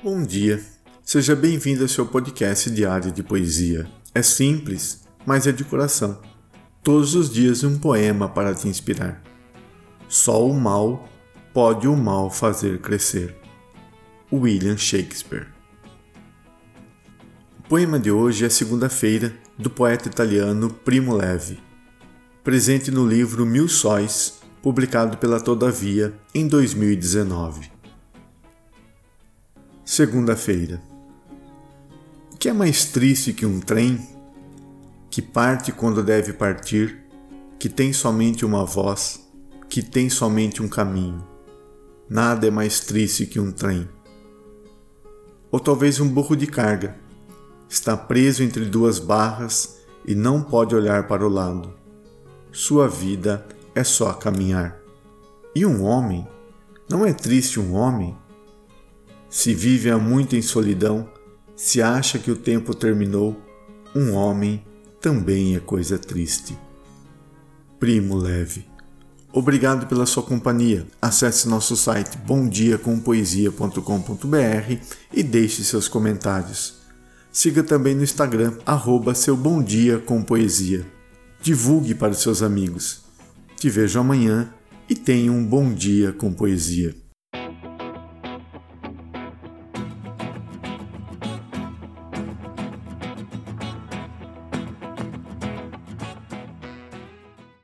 Bom dia, seja bem-vindo ao seu podcast diário de poesia. É simples, mas é de coração. Todos os dias um poema para te inspirar. Só o mal pode o mal fazer crescer. William Shakespeare. O poema de hoje é Segunda-feira, do poeta italiano Primo Levi, presente no livro Mil Sóis, publicado pela Todavia em 2019. Segunda-feira. O que é mais triste que um trem que parte quando deve partir, que tem somente uma voz, que tem somente um caminho? Nada é mais triste que um trem. Ou talvez um burro de carga. Está preso entre duas barras e não pode olhar para o lado. Sua vida é só caminhar. E um homem? Não é triste um homem? Se vive há muito em solidão, se acha que o tempo terminou, um homem também é coisa triste. Primo Leve. Obrigado pela sua companhia. Acesse nosso site bomdiacompoesia.com.br e deixe seus comentários. Siga também no Instagram, arroba seu Bom Dia com Poesia. Divulgue para seus amigos. Te vejo amanhã e tenha um bom dia com poesia.